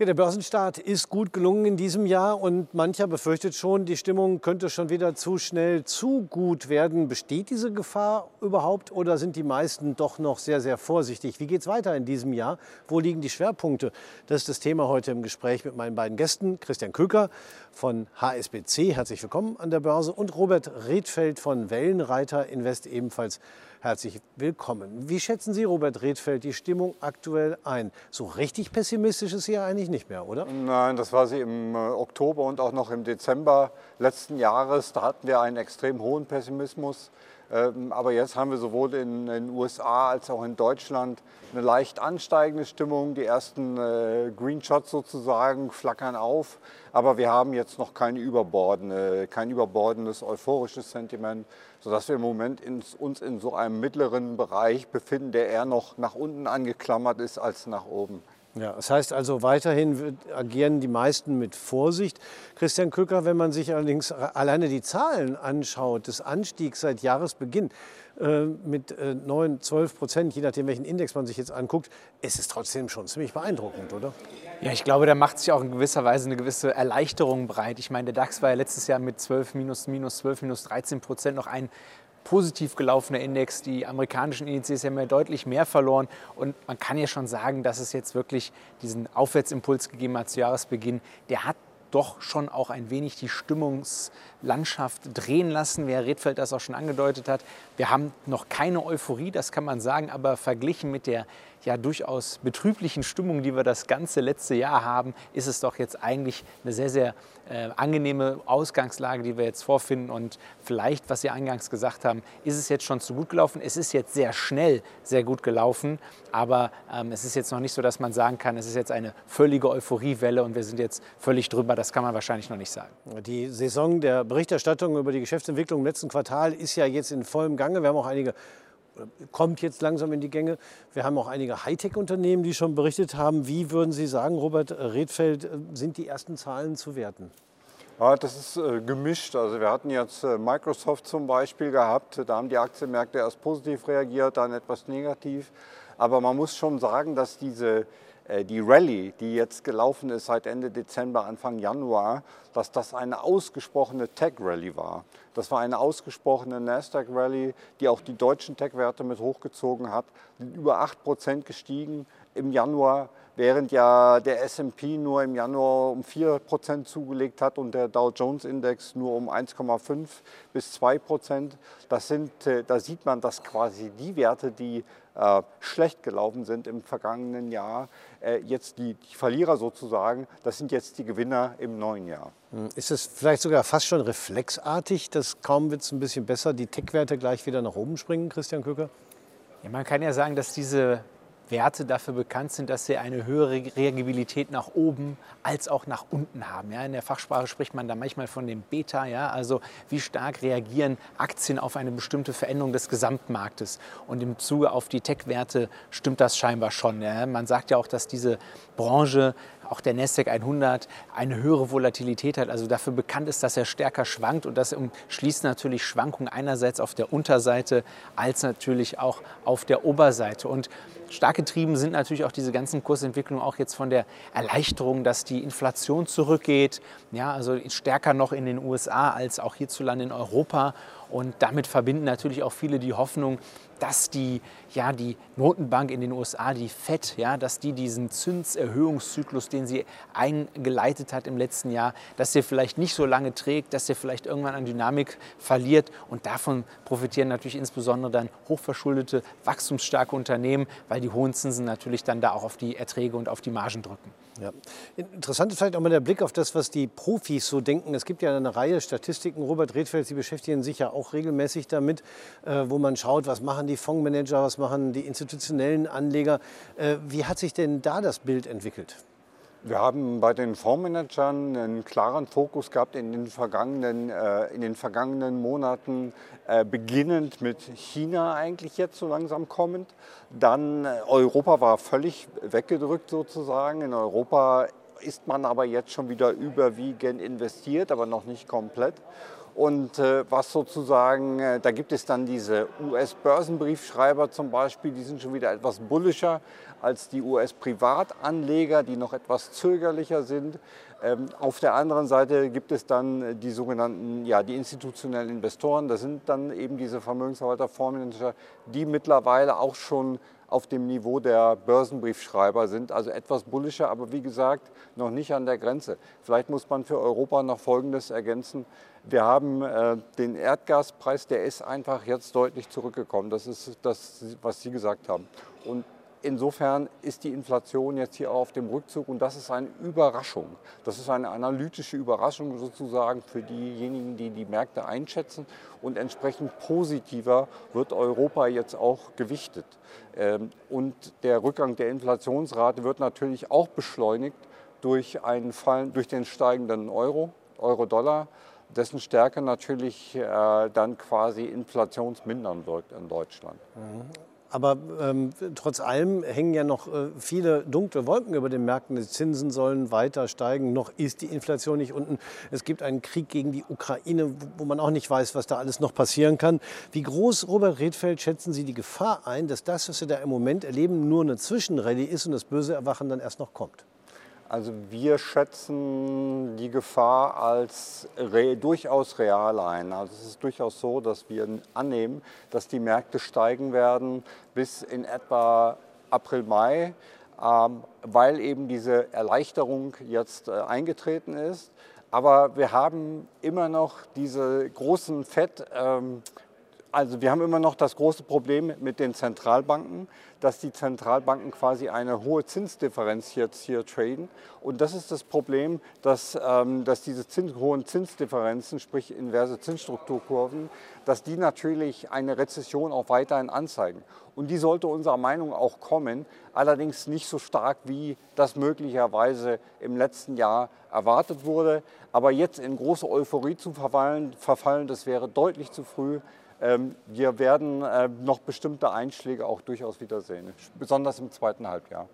Ja, der Börsenstart ist gut gelungen in diesem Jahr und mancher befürchtet schon, die Stimmung könnte schon wieder zu schnell zu gut werden. Besteht diese Gefahr überhaupt oder sind die meisten doch noch sehr, sehr vorsichtig? Wie geht es weiter in diesem Jahr? Wo liegen die Schwerpunkte? Das ist das Thema heute im Gespräch mit meinen beiden Gästen. Christian Köker von HSBC, herzlich willkommen an der Börse und Robert Redfeld von Wellenreiter Invest ebenfalls herzlich willkommen. Wie schätzen Sie, Robert Redfeld, die Stimmung aktuell ein? So richtig pessimistisch ist sie ja eigentlich nicht mehr, oder? Nein, das war sie im äh, Oktober und auch noch im Dezember letzten Jahres. Da hatten wir einen extrem hohen Pessimismus. Ähm, aber jetzt haben wir sowohl in den USA als auch in Deutschland eine leicht ansteigende Stimmung. Die ersten äh, Green Shots sozusagen flackern auf. Aber wir haben jetzt noch kein, überbordende, kein überbordendes euphorisches Sentiment, sodass wir im Moment uns in so einem mittleren Bereich befinden, der eher noch nach unten angeklammert ist als nach oben. Ja, das heißt also, weiterhin agieren die meisten mit Vorsicht. Christian Köcker, wenn man sich allerdings alleine die Zahlen anschaut, des Anstiegs seit Jahresbeginn äh, mit äh, 9, 12 Prozent, je nachdem, welchen Index man sich jetzt anguckt, ist es trotzdem schon ziemlich beeindruckend, oder? Ja, ich glaube, da macht sich auch in gewisser Weise eine gewisse Erleichterung breit. Ich meine, der DAX war ja letztes Jahr mit 12, minus, minus 12, minus 13 Prozent noch ein positiv gelaufener Index. Die amerikanischen Indizes haben ja deutlich mehr verloren. Und man kann ja schon sagen, dass es jetzt wirklich diesen Aufwärtsimpuls gegeben hat zu Jahresbeginn. Der hat doch schon auch ein wenig die Stimmungslandschaft drehen lassen, wie Herr Redfeld das auch schon angedeutet hat. Wir haben noch keine Euphorie, das kann man sagen, aber verglichen mit der ja durchaus betrüblichen Stimmung, die wir das ganze letzte Jahr haben, ist es doch jetzt eigentlich eine sehr, sehr äh, angenehme Ausgangslage, die wir jetzt vorfinden. Und vielleicht, was Sie eingangs gesagt haben, ist es jetzt schon zu gut gelaufen. Es ist jetzt sehr schnell sehr gut gelaufen, aber ähm, es ist jetzt noch nicht so, dass man sagen kann, es ist jetzt eine völlige Euphoriewelle und wir sind jetzt völlig drüber. Das kann man wahrscheinlich noch nicht sagen. Die Saison der Berichterstattung über die Geschäftsentwicklung im letzten Quartal ist ja jetzt in vollem Gange. Wir haben auch einige kommt jetzt langsam in die Gänge. Wir haben auch einige Hightech-Unternehmen, die schon berichtet haben. Wie würden Sie sagen, Robert Redfeld, sind die ersten Zahlen zu werten? Ja, das ist äh, gemischt. Also wir hatten jetzt äh, Microsoft zum Beispiel gehabt. Da haben die Aktienmärkte erst positiv reagiert, dann etwas negativ. Aber man muss schon sagen, dass diese äh, die Rallye, die jetzt gelaufen ist seit Ende Dezember, Anfang Januar, dass das eine ausgesprochene Tech-Rallye war. Das war eine ausgesprochene Nasdaq-Rallye, die auch die deutschen Tech-Werte mit hochgezogen hat, über 8% gestiegen im Januar, während ja der S&P nur im Januar um 4% zugelegt hat und der Dow Jones-Index nur um 1,5 bis 2%. Das sind, äh, da sieht man, dass quasi die Werte, die äh, schlecht gelaufen sind im vergangenen Jahr, äh, jetzt die, die, Verlierer sozusagen, das sind jetzt die Gewinner im neuen Jahr. Hm, ist es vielleicht sogar fast schon reflexartig, dass kaum wird es ein bisschen besser, die Tech-Werte gleich wieder nach oben springen, Christian Köcker? Ja, man kann ja sagen, dass diese Werte dafür bekannt sind, dass sie eine höhere Reagibilität nach oben als auch nach unten haben. Ja, in der Fachsprache spricht man da manchmal von dem Beta, ja, also wie stark reagieren Aktien auf eine bestimmte Veränderung des Gesamtmarktes. Und im Zuge auf die Tech-Werte stimmt das scheinbar schon. Ja. Man sagt ja auch, dass diese Branche auch der Nasdaq 100 eine höhere Volatilität hat, also dafür bekannt ist, dass er stärker schwankt und das schließt natürlich Schwankungen einerseits auf der Unterseite als natürlich auch auf der Oberseite. Und stark getrieben sind natürlich auch diese ganzen Kursentwicklungen auch jetzt von der Erleichterung, dass die Inflation zurückgeht, ja, also stärker noch in den USA als auch hierzulande in Europa. Und damit verbinden natürlich auch viele die Hoffnung, dass die, ja, die Notenbank in den USA, die FED, ja, dass die diesen Zinserhöhungszyklus, den sie eingeleitet hat im letzten Jahr, dass der vielleicht nicht so lange trägt, dass der vielleicht irgendwann an Dynamik verliert. Und davon profitieren natürlich insbesondere dann hochverschuldete, wachstumsstarke Unternehmen, weil die hohen Zinsen natürlich dann da auch auf die Erträge und auf die Margen drücken. Ja. Interessant ist vielleicht auch mal der Blick auf das, was die Profis so denken. Es gibt ja eine Reihe Statistiken. Robert Redfeld, Sie beschäftigen sich ja auch regelmäßig damit, äh, wo man schaut, was machen die Fondsmanager, was machen die institutionellen Anleger. Äh, wie hat sich denn da das Bild entwickelt? Wir haben bei den Fondsmanagern einen klaren Fokus gehabt in den vergangenen, äh, in den vergangenen Monaten, äh, beginnend mit China eigentlich jetzt so langsam kommend. Dann äh, Europa war völlig weggedrückt sozusagen. In Europa ist man aber jetzt schon wieder überwiegend investiert, aber noch nicht komplett. Und äh, was sozusagen, äh, da gibt es dann diese US-Börsenbriefschreiber zum Beispiel, die sind schon wieder etwas bullischer als die US-Privatanleger, die noch etwas zögerlicher sind. Ähm, auf der anderen Seite gibt es dann die sogenannten, ja, die institutionellen Investoren. Das sind dann eben diese Vermögensverwalter, Fondsmanager, die mittlerweile auch schon auf dem Niveau der Börsenbriefschreiber sind, also etwas bullischer, aber wie gesagt, noch nicht an der Grenze. Vielleicht muss man für Europa noch Folgendes ergänzen. Wir haben äh, den Erdgaspreis, der ist einfach jetzt deutlich zurückgekommen. Das ist das, was Sie gesagt haben. Und insofern ist die Inflation jetzt hier auf dem Rückzug und das ist eine Überraschung. Das ist eine analytische Überraschung sozusagen für diejenigen, die die Märkte einschätzen und entsprechend positiver wird Europa jetzt auch gewichtet. Ähm, und der Rückgang der Inflationsrate wird natürlich auch beschleunigt durch, einen Fall, durch den steigenden Euro, Euro-Dollar dessen Stärke natürlich äh, dann quasi inflationsmindernd wirkt in Deutschland. Mhm. Aber ähm, trotz allem hängen ja noch äh, viele dunkle Wolken über den Märkten. Die Zinsen sollen weiter steigen. Noch ist die Inflation nicht unten. Es gibt einen Krieg gegen die Ukraine, wo man auch nicht weiß, was da alles noch passieren kann. Wie groß, Robert Redfeld, schätzen Sie die Gefahr ein, dass das, was wir da im Moment erleben, nur eine Zwischenrallye ist und das böse Erwachen dann erst noch kommt? Also wir schätzen die Gefahr als re durchaus real ein. Also es ist durchaus so, dass wir annehmen, dass die Märkte steigen werden bis in etwa April, Mai, ähm, weil eben diese Erleichterung jetzt äh, eingetreten ist. Aber wir haben immer noch diese großen Fett. Ähm, also wir haben immer noch das große Problem mit den Zentralbanken, dass die Zentralbanken quasi eine hohe Zinsdifferenz jetzt hier traden. Und das ist das Problem, dass, ähm, dass diese Zins, hohen Zinsdifferenzen, sprich inverse Zinsstrukturkurven, dass die natürlich eine Rezession auch weiterhin anzeigen. Und die sollte unserer Meinung auch kommen, allerdings nicht so stark, wie das möglicherweise im letzten Jahr erwartet wurde. Aber jetzt in große Euphorie zu verfallen, verfallen das wäre deutlich zu früh. Ähm, wir werden äh, noch bestimmte Einschläge auch durchaus wiedersehen, besonders im zweiten Halbjahr.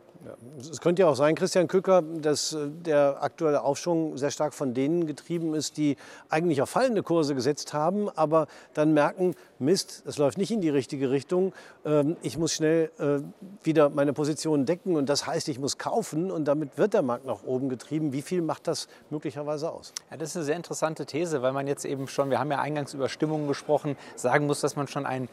Es könnte ja auch sein, Christian Kücker, dass äh, der aktuelle Aufschwung sehr stark von denen getrieben ist, die eigentlich auf fallende Kurse gesetzt haben, aber dann merken, Mist, es läuft nicht in die richtige Richtung. Ähm, ich muss schnell äh, wieder meine Position decken und das heißt, ich muss kaufen und damit wird der Markt nach oben getrieben. Wie viel macht das möglicherweise aus? Ja, das ist eine sehr interessante These, weil man jetzt eben schon, wir haben ja eingangs über Stimmungen gesprochen, sagen muss, dass man schon ein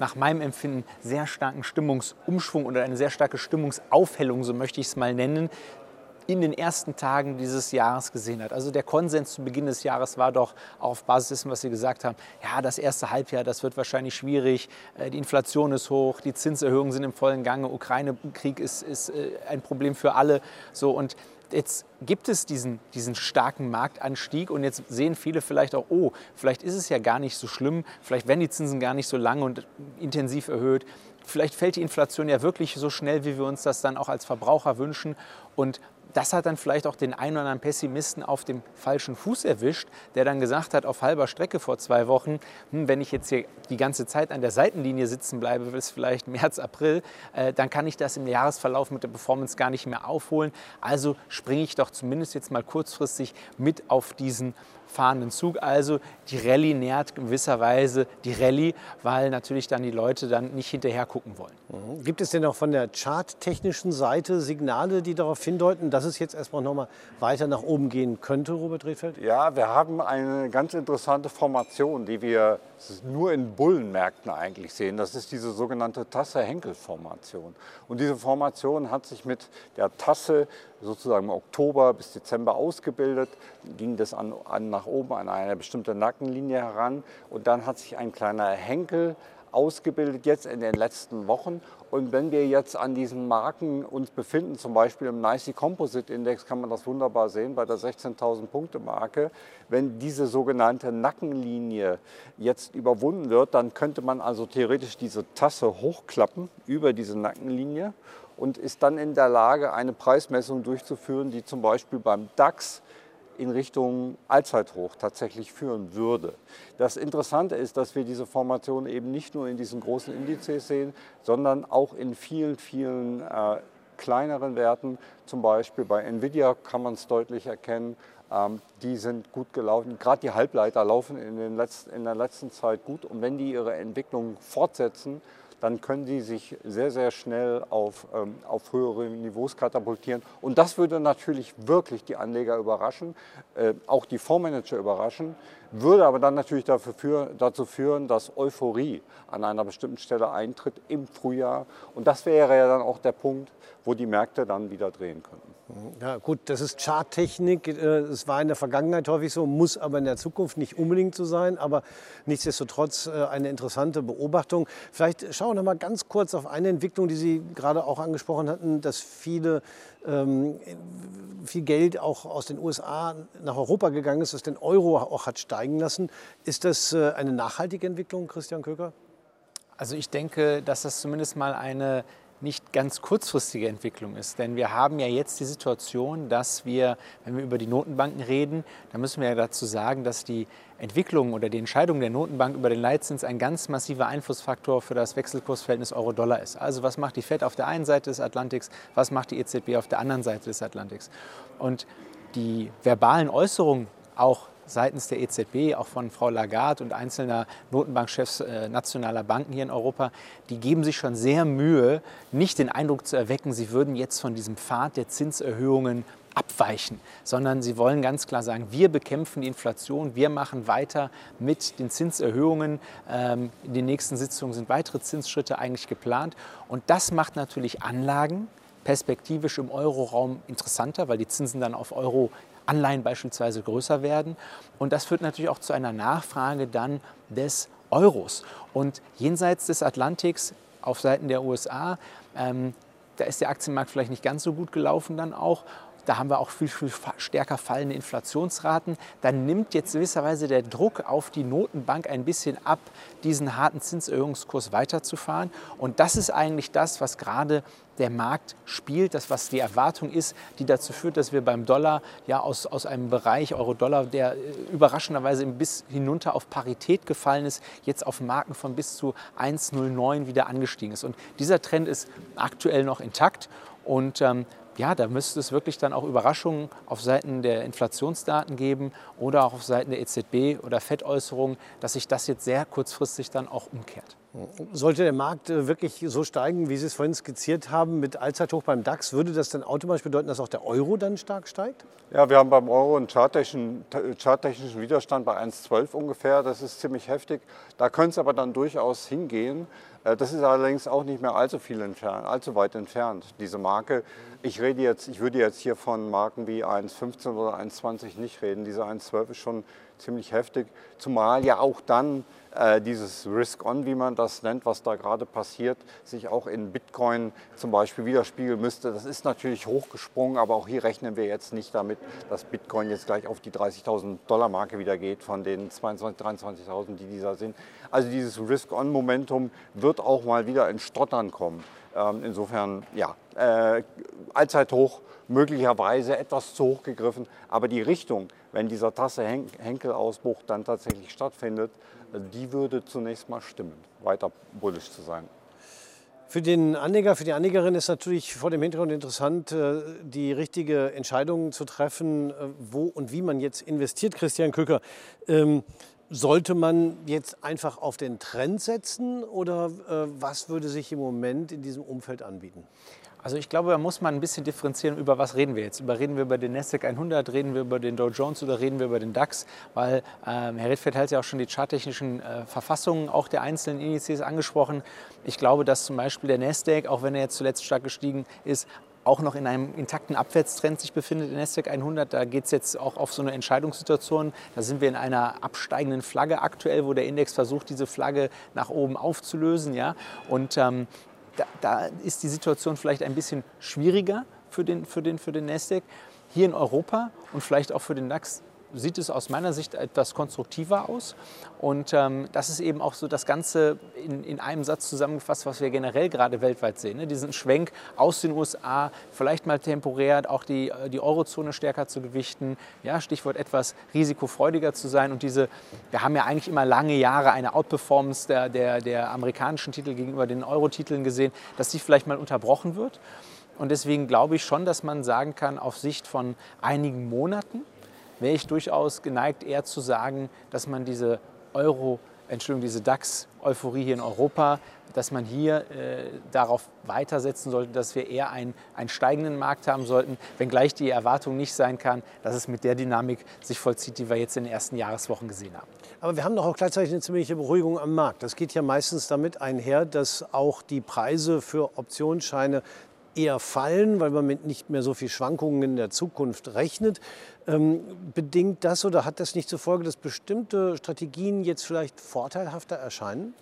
nach meinem Empfinden sehr starken Stimmungsumschwung oder eine sehr starke Stimmungsaufhellung, so möchte ich es mal nennen, in den ersten Tagen dieses Jahres gesehen hat. Also der Konsens zu Beginn des Jahres war doch auf Basis dessen, was Sie gesagt haben, ja, das erste Halbjahr, das wird wahrscheinlich schwierig, äh, die Inflation ist hoch, die Zinserhöhungen sind im vollen Gange, Ukraine-Krieg ist, ist äh, ein Problem für alle. So, und jetzt gibt es diesen, diesen starken Marktanstieg und jetzt sehen viele vielleicht auch, oh, vielleicht ist es ja gar nicht so schlimm, vielleicht werden die Zinsen gar nicht so lang und intensiv erhöht. Vielleicht fällt die Inflation ja wirklich so schnell, wie wir uns das dann auch als Verbraucher wünschen. Und das hat dann vielleicht auch den einen oder anderen Pessimisten auf dem falschen Fuß erwischt, der dann gesagt hat, auf halber Strecke vor zwei Wochen, hm, wenn ich jetzt hier die ganze Zeit an der Seitenlinie sitzen bleibe, bis vielleicht März, April, äh, dann kann ich das im Jahresverlauf mit der Performance gar nicht mehr aufholen. Also springe ich doch zumindest jetzt mal kurzfristig mit auf diesen fahrenden Zug. Also die Rallye nährt gewisserweise die Rallye, weil natürlich dann die Leute dann nicht hinterher gucken wollen. Mhm. Gibt es denn auch von der charttechnischen Seite Signale, die darauf hindeuten, dass es jetzt erstmal noch mal weiter nach oben gehen könnte, Robert Rehfeld? Ja, wir haben eine ganz interessante Formation, die wir nur in Bullenmärkten eigentlich sehen. Das ist diese sogenannte Tasse-Henkel-Formation. Und diese Formation hat sich mit der Tasse sozusagen im Oktober bis Dezember ausgebildet, ging das an, an nach oben an eine bestimmte Nackenlinie heran und dann hat sich ein kleiner Henkel ausgebildet jetzt in den letzten Wochen. Und wenn wir jetzt an diesen Marken uns befinden, zum Beispiel im NICE Composite Index, kann man das wunderbar sehen bei der 16.000 Punkte Marke. Wenn diese sogenannte Nackenlinie jetzt überwunden wird, dann könnte man also theoretisch diese Tasse hochklappen über diese Nackenlinie und ist dann in der Lage, eine Preismessung durchzuführen, die zum Beispiel beim DAX in Richtung Allzeithoch tatsächlich führen würde. Das Interessante ist, dass wir diese Formation eben nicht nur in diesen großen Indizes sehen, sondern auch in vielen, vielen äh, kleineren Werten. Zum Beispiel bei Nvidia kann man es deutlich erkennen. Ähm, die sind gut gelaufen. Gerade die Halbleiter laufen in, letzten, in der letzten Zeit gut. Und wenn die ihre Entwicklung fortsetzen, dann können sie sich sehr, sehr schnell auf, ähm, auf höhere Niveaus katapultieren. Und das würde natürlich wirklich die Anleger überraschen, äh, auch die Fondsmanager überraschen, würde aber dann natürlich dafür für, dazu führen, dass Euphorie an einer bestimmten Stelle eintritt im Frühjahr. Und das wäre ja dann auch der Punkt, wo die Märkte dann wieder drehen könnten. Ja gut, das ist Charttechnik. Äh, es war in der Vergangenheit häufig so, muss aber in der Zukunft nicht unbedingt so sein. Aber nichtsdestotrotz äh, eine interessante Beobachtung. Vielleicht schauen wir noch mal ganz kurz auf eine Entwicklung, die Sie gerade auch angesprochen hatten, dass viele ähm, viel Geld auch aus den USA nach Europa gegangen ist, das den Euro auch hat steigen lassen. Ist das äh, eine nachhaltige Entwicklung, Christian Köker? Also ich denke, dass das zumindest mal eine nicht ganz kurzfristige Entwicklung ist. Denn wir haben ja jetzt die Situation, dass wir, wenn wir über die Notenbanken reden, dann müssen wir ja dazu sagen, dass die Entwicklung oder die Entscheidung der Notenbank über den Leitzins ein ganz massiver Einflussfaktor für das Wechselkursverhältnis Euro-Dollar ist. Also was macht die Fed auf der einen Seite des Atlantiks, was macht die EZB auf der anderen Seite des Atlantiks. Und die verbalen Äußerungen auch seitens der EZB, auch von Frau Lagarde und einzelner Notenbankchefs äh, nationaler Banken hier in Europa, die geben sich schon sehr Mühe, nicht den Eindruck zu erwecken, sie würden jetzt von diesem Pfad der Zinserhöhungen abweichen, sondern sie wollen ganz klar sagen, wir bekämpfen die Inflation, wir machen weiter mit den Zinserhöhungen. Ähm, in den nächsten Sitzungen sind weitere Zinsschritte eigentlich geplant. Und das macht natürlich Anlagen perspektivisch im Euroraum interessanter, weil die Zinsen dann auf Euro Anleihen beispielsweise größer werden. Und das führt natürlich auch zu einer Nachfrage dann des Euros. Und jenseits des Atlantiks auf Seiten der USA, ähm, da ist der Aktienmarkt vielleicht nicht ganz so gut gelaufen dann auch. Da haben wir auch viel, viel stärker fallende Inflationsraten. Dann nimmt jetzt gewisserweise der Druck auf die Notenbank ein bisschen ab, diesen harten Zinserhöhungskurs weiterzufahren. Und das ist eigentlich das, was gerade der Markt spielt, das, was die Erwartung ist, die dazu führt, dass wir beim Dollar ja aus, aus einem Bereich Euro-Dollar, der äh, überraschenderweise bis hinunter auf Parität gefallen ist, jetzt auf Marken von bis zu 1,09 wieder angestiegen ist. Und dieser Trend ist aktuell noch intakt. Und ähm, ja, da müsste es wirklich dann auch Überraschungen auf Seiten der Inflationsdaten geben oder auch auf Seiten der EZB oder FED-Äußerungen, dass sich das jetzt sehr kurzfristig dann auch umkehrt. Sollte der Markt äh, wirklich so steigen, wie Sie es vorhin skizziert haben, mit Allzeithoch beim DAX, würde das dann automatisch bedeuten, dass auch der Euro dann stark steigt? Ja, wir haben beim Euro einen charttechnischen, charttechnischen Widerstand bei 1,12 ungefähr. Das ist ziemlich heftig. Da könnte es aber dann durchaus hingehen. Äh, das ist allerdings auch nicht mehr allzu viel entfernt, allzu weit entfernt, diese Marke. Ich, rede jetzt, ich würde jetzt hier von Marken wie 1,15 oder 1,20 nicht reden. Diese 1,12 ist schon ziemlich heftig, zumal ja auch dann äh, dieses Risk-On, wie man das nennt, was da gerade passiert, sich auch in Bitcoin zum Beispiel widerspiegeln müsste. Das ist natürlich hochgesprungen, aber auch hier rechnen wir jetzt nicht damit, dass Bitcoin jetzt gleich auf die 30.000 Dollar Marke wieder geht von den 22.000, 23.000, die dieser sind. Also dieses Risk-On-Momentum wird auch mal wieder in Stottern kommen. Ähm, insofern, ja, äh, Allzeithoch möglicherweise etwas zu hoch gegriffen, aber die Richtung, wenn dieser Tasse-Henkel-Ausbruch dann tatsächlich stattfindet, die würde zunächst mal stimmen, weiter bullisch zu sein. Für den Anleger, für die Anlegerin ist natürlich vor dem Hintergrund interessant, äh, die richtige Entscheidung zu treffen, äh, wo und wie man jetzt investiert. Christian Köcker, ähm, sollte man jetzt einfach auf den Trend setzen oder äh, was würde sich im Moment in diesem Umfeld anbieten? Also ich glaube, da muss man ein bisschen differenzieren, über was reden wir jetzt. Über, reden wir über den Nasdaq 100, reden wir über den Dow Jones oder reden wir über den DAX? Weil ähm, Herr Rittfeld hat ja auch schon die charttechnischen äh, Verfassungen auch der einzelnen Indizes angesprochen. Ich glaube, dass zum Beispiel der Nasdaq, auch wenn er jetzt zuletzt stark gestiegen ist, auch noch in einem intakten Abwärtstrend sich befindet, der Nasdaq 100. Da geht es jetzt auch auf so eine Entscheidungssituation. Da sind wir in einer absteigenden Flagge aktuell, wo der Index versucht, diese Flagge nach oben aufzulösen. Ja? Und ähm, da, da ist die Situation vielleicht ein bisschen schwieriger für den, für den, für den Nasdaq. Hier in Europa und vielleicht auch für den DAX sieht es aus meiner Sicht etwas konstruktiver aus. Und ähm, das ist eben auch so das Ganze in, in einem Satz zusammengefasst, was wir generell gerade weltweit sehen. Ne? Diesen Schwenk aus den USA, vielleicht mal temporär auch die, äh, die Eurozone stärker zu gewichten. Ja, Stichwort etwas risikofreudiger zu sein. Und diese, wir haben ja eigentlich immer lange Jahre eine Outperformance der, der, der amerikanischen Titel gegenüber den Euro-Titeln gesehen, dass die vielleicht mal unterbrochen wird. Und deswegen glaube ich schon, dass man sagen kann, auf Sicht von einigen Monaten wäre ich durchaus geneigt, eher zu sagen, dass man diese Euro Entschuldigung, diese DAX-Euphorie hier in Europa, dass man hier äh, darauf weitersetzen sollte, dass wir eher einen, einen steigenden Markt haben sollten, wenngleich die Erwartung nicht sein kann, dass es mit der Dynamik sich vollzieht, die wir jetzt in den ersten Jahreswochen gesehen haben. Aber wir haben doch auch gleichzeitig eine ziemliche Beruhigung am Markt. Das geht ja meistens damit einher, dass auch die Preise für Optionsscheine eher fallen, weil man mit nicht mehr so viel Schwankungen in der Zukunft rechnet. Ähm, bedingt das oder hat das nicht zur Folge, dass bestimmte Strategien jetzt vielleicht vorteilhafter erscheinen?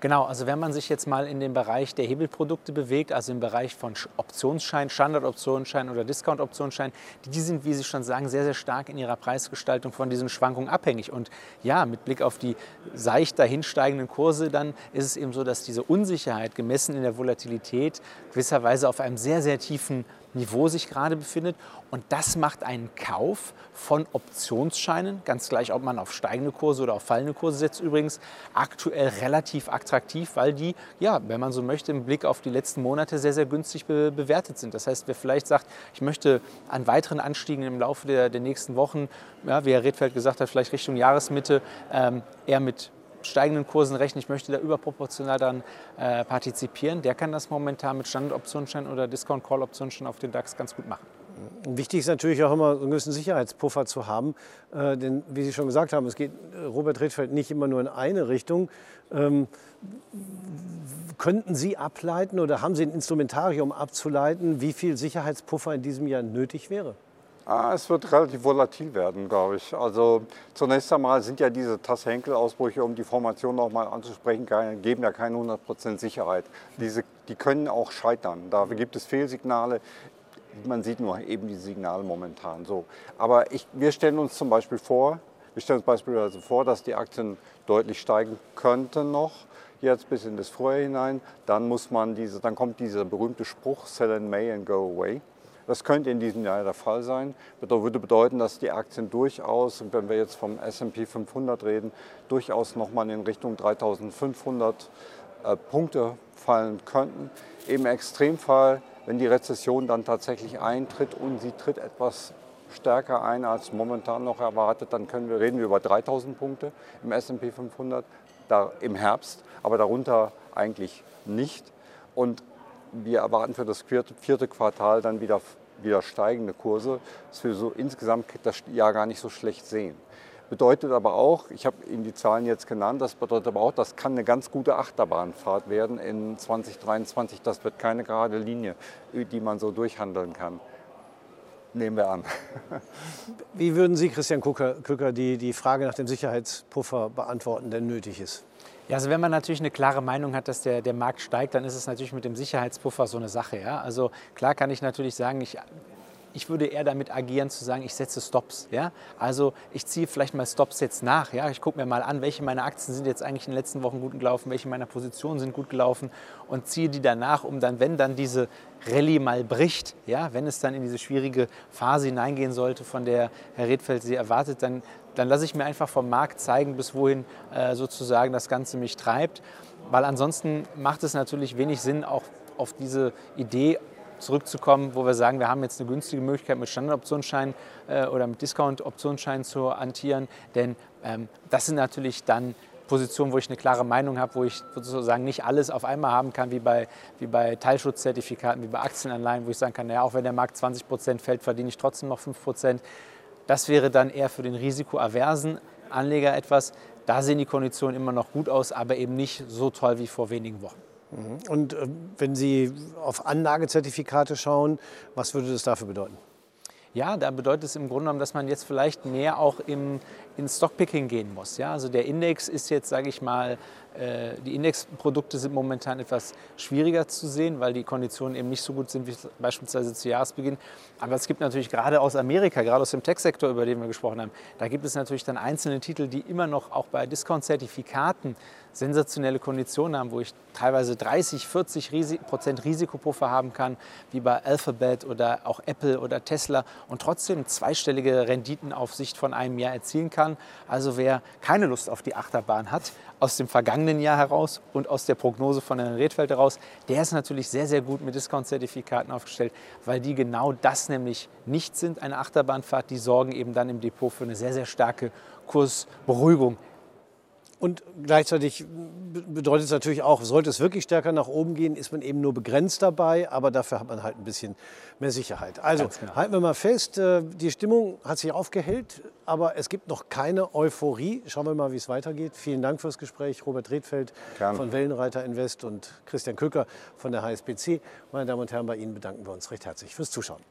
Genau, also wenn man sich jetzt mal in den Bereich der Hebelprodukte bewegt, also im Bereich von Optionsschein, Standardoptionsschein oder Discount-Optionsschein, die sind, wie Sie schon sagen, sehr, sehr stark in ihrer Preisgestaltung von diesen Schwankungen abhängig. Und ja, mit Blick auf die seicht dahinsteigenden Kurse, dann ist es eben so, dass diese Unsicherheit gemessen in der Volatilität gewisserweise auf einem sehr, sehr tiefen Niveau sich gerade befindet. Und das macht einen Kauf von Optionsscheinen, ganz gleich, ob man auf steigende Kurse oder auf fallende Kurse setzt, übrigens aktuell relativ attraktiv, weil die, ja, wenn man so möchte, im Blick auf die letzten Monate sehr, sehr günstig be bewertet sind. Das heißt, wer vielleicht sagt, ich möchte an weiteren Anstiegen im Laufe der, der nächsten Wochen, ja, wie Herr Redfeld gesagt hat, vielleicht Richtung Jahresmitte, ähm, eher mit steigenden Kursen rechnen, ich möchte da überproportional dann äh, partizipieren, der kann das momentan mit Standardoptionsschein oder Discount-Call-Optionsschein auf den DAX ganz gut machen. Wichtig ist natürlich auch immer, einen gewissen Sicherheitspuffer zu haben. Äh, denn wie Sie schon gesagt haben, es geht Robert Redfeld nicht immer nur in eine Richtung. Ähm, könnten Sie ableiten oder haben Sie ein Instrumentarium abzuleiten, wie viel Sicherheitspuffer in diesem Jahr nötig wäre? Ah, es wird relativ volatil werden, glaube ich. Also zunächst einmal sind ja diese Tasse-Henkel-Ausbrüche, um die Formation noch mal anzusprechen, geben ja keine 100% Sicherheit. Diese, die können auch scheitern. Da gibt es Fehlsignale. Man sieht nur eben die Signale momentan so. Aber ich, wir stellen uns zum Beispiel vor, wir stellen uns beispielsweise vor, dass die Aktien deutlich steigen könnten noch jetzt bis in das Frühjahr hinein. Dann muss man diese, dann kommt dieser berühmte Spruch Sell in May and go away. Das könnte in diesem Jahr der Fall sein. Das würde bedeuten, dass die Aktien durchaus, wenn wir jetzt vom S&P 500 reden, durchaus nochmal in Richtung 3500 äh, Punkte fallen könnten. Im Extremfall, wenn die Rezession dann tatsächlich eintritt und sie tritt etwas stärker ein als momentan noch erwartet, dann können wir, reden wir über 3000 Punkte im S&P 500 da, im Herbst, aber darunter eigentlich nicht. Und wir erwarten für das vierte, Quartal dann wieder, wieder steigende Kurse, dass wir so insgesamt das Jahr gar nicht so schlecht sehen. Bedeutet aber auch, ich habe Ihnen die Zahlen jetzt genannt, das bedeutet aber auch, das kann eine ganz gute Achterbahnfahrt werden in 2023. Das wird keine gerade Linie, die man so durchhandeln kann. Nehmen wir an. Wie würden Sie, Christian Kücker, die, die Frage nach dem Sicherheitspuffer beantworten, der nötig ist? Ja, also wenn man natürlich eine klare Meinung hat, dass der, der Markt steigt, dann ist es natürlich mit dem Sicherheitspuffer so eine Sache. Ja? Also klar kann ich natürlich sagen, ich ich würde eher damit agieren zu sagen, ich setze Stops. Ja? Also ich ziehe vielleicht mal Stops jetzt nach. Ja? Ich gucke mir mal an, welche meiner Aktien sind jetzt eigentlich in den letzten Wochen gut gelaufen, welche meiner Positionen sind gut gelaufen und ziehe die danach, um dann, wenn dann diese Rallye mal bricht, ja? wenn es dann in diese schwierige Phase hineingehen sollte, von der Herr Redfeld sie erwartet, dann, dann lasse ich mir einfach vom Markt zeigen, bis wohin äh, sozusagen das Ganze mich treibt. Weil ansonsten macht es natürlich wenig Sinn, auch auf diese Idee zurückzukommen, wo wir sagen, wir haben jetzt eine günstige Möglichkeit mit Standardoptionsschein äh, oder mit Discount-Optionsschein zu hantieren. Denn ähm, das sind natürlich dann Positionen, wo ich eine klare Meinung habe, wo ich sozusagen nicht alles auf einmal haben kann, wie bei, wie bei Teilschutzzertifikaten, wie bei Aktienanleihen, wo ich sagen kann, naja, auch wenn der Markt 20 Prozent fällt, verdiene ich trotzdem noch 5 Prozent. Das wäre dann eher für den risikoaversen Anleger etwas. Da sehen die Konditionen immer noch gut aus, aber eben nicht so toll wie vor wenigen Wochen. Mhm. Und äh, wenn Sie auf Anlagezertifikate schauen, was würde das dafür bedeuten? Ja, da bedeutet es im Grunde genommen, dass man jetzt vielleicht mehr auch im, in Stockpicking gehen muss. Ja? Also der Index ist jetzt, sage ich mal, die Indexprodukte sind momentan etwas schwieriger zu sehen, weil die Konditionen eben nicht so gut sind wie beispielsweise zu Jahresbeginn. Aber es gibt natürlich gerade aus Amerika, gerade aus dem Tech-Sektor, über den wir gesprochen haben, da gibt es natürlich dann einzelne Titel, die immer noch auch bei Discount-Zertifikaten sensationelle Konditionen haben, wo ich teilweise 30, 40 Prozent Risikopuffer haben kann, wie bei Alphabet oder auch Apple oder Tesla und trotzdem zweistellige Renditen auf Sicht von einem Jahr erzielen kann. Also wer keine Lust auf die Achterbahn hat, aus dem vergangenen Jahr heraus und aus der Prognose von Herrn Redfeld heraus, der ist natürlich sehr, sehr gut mit Discount-Zertifikaten aufgestellt, weil die genau das nämlich nicht sind, eine Achterbahnfahrt. Die sorgen eben dann im Depot für eine sehr, sehr starke Kursberuhigung Und gleichzeitig bedeutet es natürlich auch, sollte es wirklich stärker nach oben gehen, ist man eben nur begrenzt dabei, aber dafür hat man halt ein bisschen mehr Sicherheit. Also genau. halten wir mal fest, äh, die Stimmung hat sich aufgehellt, aber es gibt noch keine Euphorie. Schauen wir mal, wie es weitergeht. Vielen Dank fürs Gespräch, Robert Redfeld Gerne. von Wellenreiter Invest und Christian Köcker von der HSBC. Meine Damen und Herren, bei Ihnen bedanken wir uns recht herzlich fürs Zuschauen.